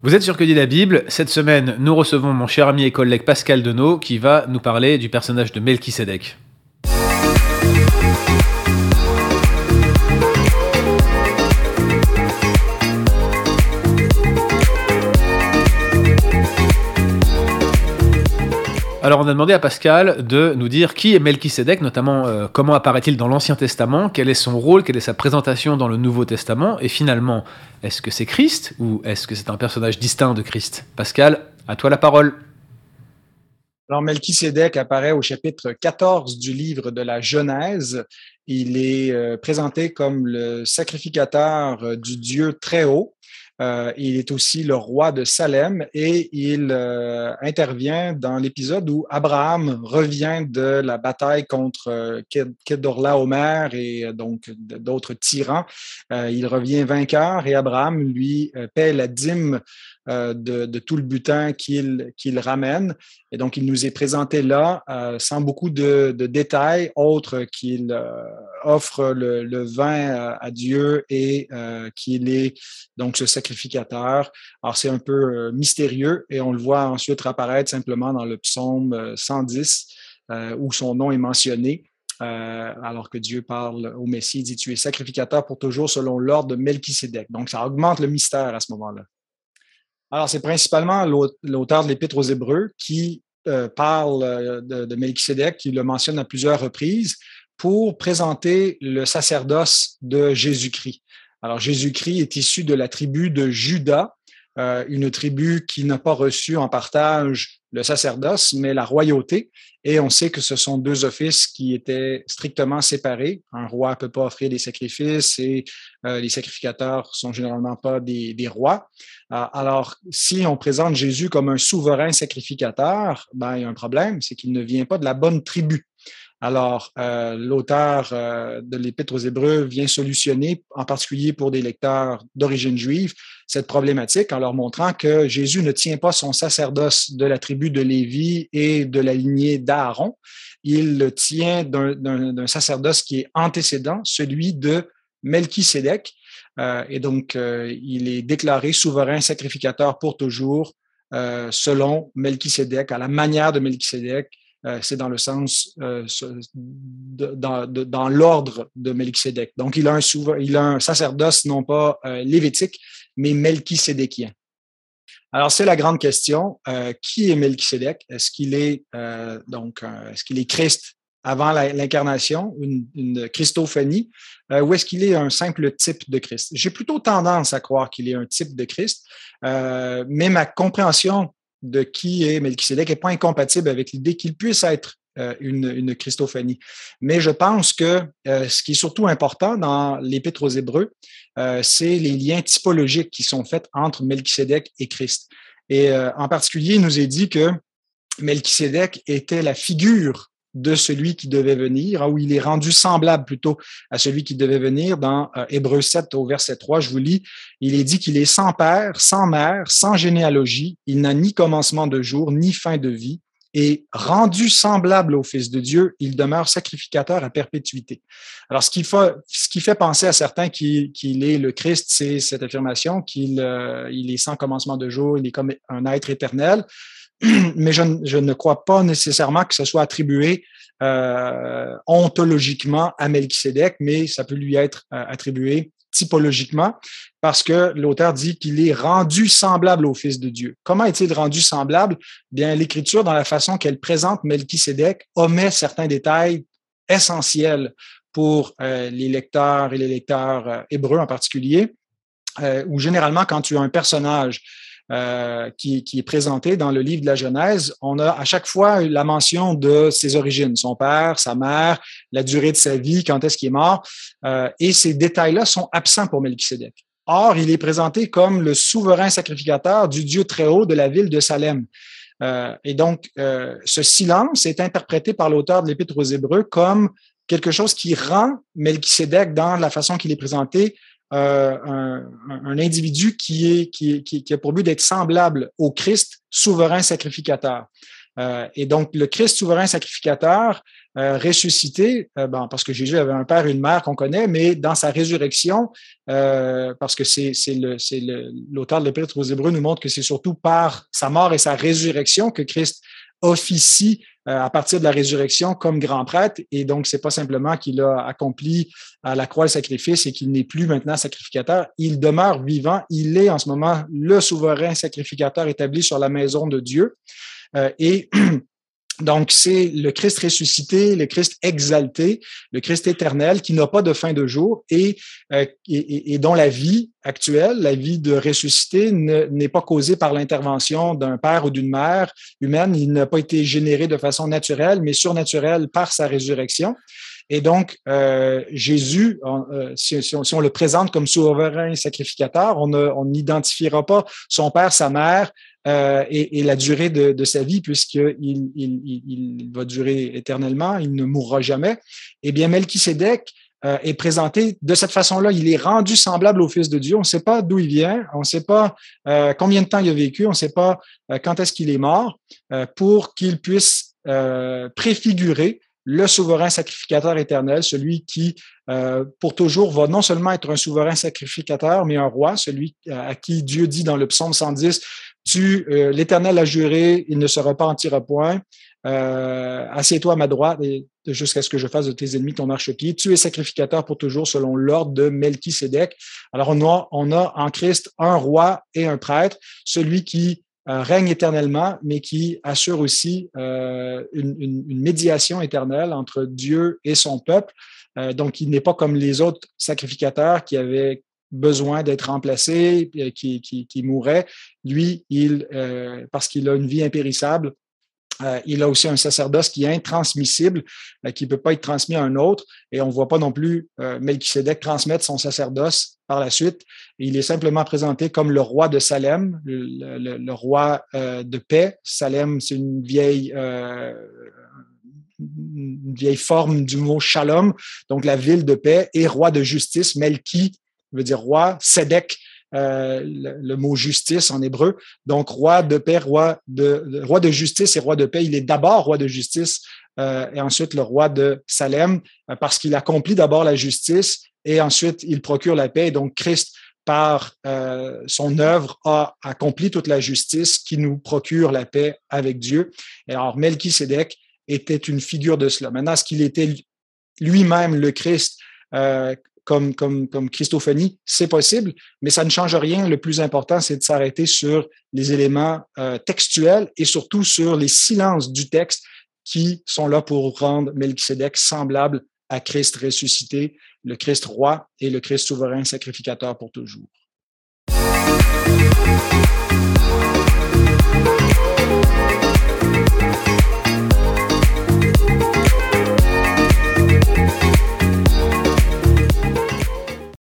Vous êtes sur Que dit la Bible Cette semaine, nous recevons mon cher ami et collègue Pascal Denot qui va nous parler du personnage de Melchisedec. Alors on a demandé à Pascal de nous dire qui est Melchisedec, notamment euh, comment apparaît-il dans l'Ancien Testament, quel est son rôle, quelle est sa présentation dans le Nouveau Testament, et finalement, est-ce que c'est Christ ou est-ce que c'est un personnage distinct de Christ? Pascal, à toi la parole. Alors Melchisedec apparaît au chapitre 14 du livre de la Genèse. Il est euh, présenté comme le sacrificateur euh, du Dieu très haut. Euh, il est aussi le roi de Salem et il euh, intervient dans l'épisode où Abraham revient de la bataille contre euh, Kedorlaomer et donc d'autres tyrans. il revient vainqueur et Abraham lui paie la dîme euh, de, tout le butin qu'il ramène. Et donc, il nous est présenté là euh, sans beaucoup de, détails, autres qu'il euh, offre le, vin à Dieu et qu'il est donc ce sacrificateur. Alors, c'est un peu mystérieux et on le voit ensuite apparaître simplement dans le psaume 110 où son nom est mentionné. alors que Dieu parle au Messie, il dit Tu es sacrificateur pour toujours selon l'ordre de Melchisédek. Donc, ça augmente le mystère à ce moment-là. Alors, c'est principalement l'auteur de l'Épître aux Hébreux qui euh, parle euh, de, de Melchisédek, qui le mentionne à plusieurs reprises pour présenter le sacerdoce de Jésus-Christ. Alors, Jésus-Christ est issu de la tribu de Judas, euh, une tribu qui n'a pas reçu en partage le sacerdoce, mais la royauté. Et on sait que ce sont deux offices qui étaient strictement séparés. Un roi ne peut pas offrir des sacrifices et euh, les sacrificateurs sont généralement pas des, rois. Euh, alors, si on présente Jésus comme un souverain sacrificateur, ben, il y a un problème, c'est qu'il ne vient pas de la bonne tribu. Alors, euh, l'auteur euh, de l'Épître aux Hébreux vient solutionner, en particulier pour des lecteurs d'origine juive, cette problématique en leur montrant que Jésus ne tient pas son sacerdoce de la tribu de Lévi et de la lignée d'Aaron. Il le tient d'un sacerdoce qui est antécédent, celui de Melchisédek. Euh, et donc, il est déclaré souverain sacrificateur pour toujours selon Melchisédek, à la manière de Melchisédek, euh, c'est dans le sens, euh, dans, l'ordre de Melchisédek. Donc, il a un, il a un sacerdoce non pas euh, lévitique, mais melchisédékien. Alors, c'est la grande question. qui est Melchisédek? Est-ce qu'il est, donc, est-ce est Christ avant l'incarnation, une, Christophanie, ou est-ce qu'il est un simple type de Christ? J'ai plutôt tendance à croire qu'il est un type de Christ, mais ma compréhension de qui est Melchisedec n'est pas incompatible avec l'idée qu'il puisse être euh, une, une, Christophanie. Mais je pense que euh, ce qui est surtout important dans l'Épître aux Hébreux, euh, c'est les liens typologiques qui sont faits entre Melchisedec et Christ. Et en particulier, il nous est dit que Melchisedec était la figure de celui qui devait venir, où il est rendu semblable plutôt à celui qui devait venir. Dans euh, Hébreu 7 au verset 3, je vous lis, il est dit qu'il est sans père, sans mère, sans généalogie, il n'a ni commencement de jour, ni fin de vie, et rendu semblable au Fils de Dieu, il demeure sacrificateur à perpétuité. Alors, ce qui fait, penser à certains qu'il est le Christ, c'est cette affirmation qu'il euh, est sans commencement de jour, il est comme un être éternel. mais je, ne crois pas nécessairement que ce soit attribué euh, ontologiquement à Melchisedec, mais ça peut lui être euh, attribué typologiquement parce que l'auteur dit qu'il est rendu semblable au Fils de Dieu. Comment est-il rendu semblable? Bien, l'Écriture, dans la façon qu'elle présente Melchisedec, omet certains détails essentiels pour euh, les lecteurs et les lecteurs hébreux en particulier, où généralement, quand tu as un personnage euh, qui, qui, est présenté dans le livre de la Genèse, on a à chaque fois la mention de ses origines, son père, sa mère, la durée de sa vie, quand est-ce qu'il est mort, euh, et ces détails-là sont absents pour Melchisédek. Or, il est présenté comme le souverain sacrificateur du Dieu très haut de la ville de Salem. Euh, et donc, euh, ce silence est interprété par l'auteur de l'Épître aux Hébreux comme quelque chose qui rend Melchisédek, dans la façon qu'il est présenté, euh, un, un, individu qui, est, qui, qui, qui a pour but d'être semblable au Christ, souverain sacrificateur. Euh, et donc, le Christ souverain sacrificateur euh, ressuscité, euh, bon, parce que Jésus avait un père et une mère qu'on connaît, mais dans sa résurrection, parce que c'est l'auteur de l'Épître aux Hébreux nous montre que c'est surtout par sa mort et sa résurrection que Christ officie euh, à partir de la résurrection comme grand prêtre. Et donc, c'est pas simplement qu'il a accompli à la croix le sacrifice et qu'il n'est plus maintenant sacrificateur. Il demeure vivant. Il est en ce moment le souverain sacrificateur établi sur la maison de Dieu. Euh, et Donc, c'est le Christ ressuscité, le Christ exalté, le Christ éternel qui n'a pas de fin de jour et, euh, dont la vie actuelle, la vie de ressuscité, n'est pas causée par l'intervention d'un père ou d'une mère humaine. Il n'a pas été généré de façon naturelle, mais surnaturelle par sa résurrection. Et donc, euh, Jésus, euh, si, on, le présente comme souverain sacrificateur, on n'identifiera pas son père, sa mère euh, et, la durée de, sa vie, puisqu'il il, il, va durer éternellement, il ne mourra jamais. Eh bien, Melchisédek euh, est présenté de cette façon-là. Il est rendu semblable au Fils de Dieu. On ne sait pas d'où il vient, on ne sait pas combien de temps il a vécu, on ne sait pas quand est-ce qu'il est mort, pour qu'il puisse préfigurer le souverain sacrificateur éternel, celui qui, euh, pour toujours, va non seulement être un souverain sacrificateur, mais un roi, celui à qui Dieu dit dans le psaume 110, tu, euh, l'Éternel a juré, il ne se repentira point. Euh, Assieds-toi à ma droite jusqu'à ce que je fasse de tes ennemis ton marchepied. Tu es sacrificateur pour toujours selon l'ordre de Melchisédek. Alors on a, on a en Christ un roi et un prêtre, celui qui euh, règne éternellement, mais qui assure aussi euh, une, médiation éternelle entre Dieu et son peuple. Euh, donc, il n'est pas comme les autres sacrificateurs qui avaient besoin d'être remplacés, qui, qui, qui mouraient. Lui, il, parce qu'il a une vie impérissable, euh, il a aussi un sacerdoce qui est intransmissible, euh, qui ne peut pas être transmis à un autre. Et on ne voit pas non plus euh, Melchisedec transmettre son sacerdoce par la suite. il est simplement présenté comme le roi de Salem, le, roi de paix. Salem, c'est une vieille, forme du mot shalom, donc la ville de paix, et roi de justice. Melchi veut dire roi. Sedek euh, le, mot justice en hébreu. Donc, roi de paix, roi de, roi de justice et roi de paix. Il est d'abord roi de justice euh, et ensuite le roi de Salem euh, parce qu'il accomplit d'abord la justice et ensuite il procure la paix. Donc, Christ, par son œuvre, a accompli toute la justice qui nous procure la paix avec Dieu. Et alors, Melchisedec était une figure de cela. Maintenant, ce qu'il était lui-même le Christ, comme, Christophonie, c'est possible, mais ça ne change rien. Le plus important, c'est de s'arrêter sur les éléments euh, textuels et surtout sur les silences du texte qui sont là pour rendre Melchizedek semblable à Christ ressuscité, le Christ roi et le Christ souverain sacrificateur pour toujours.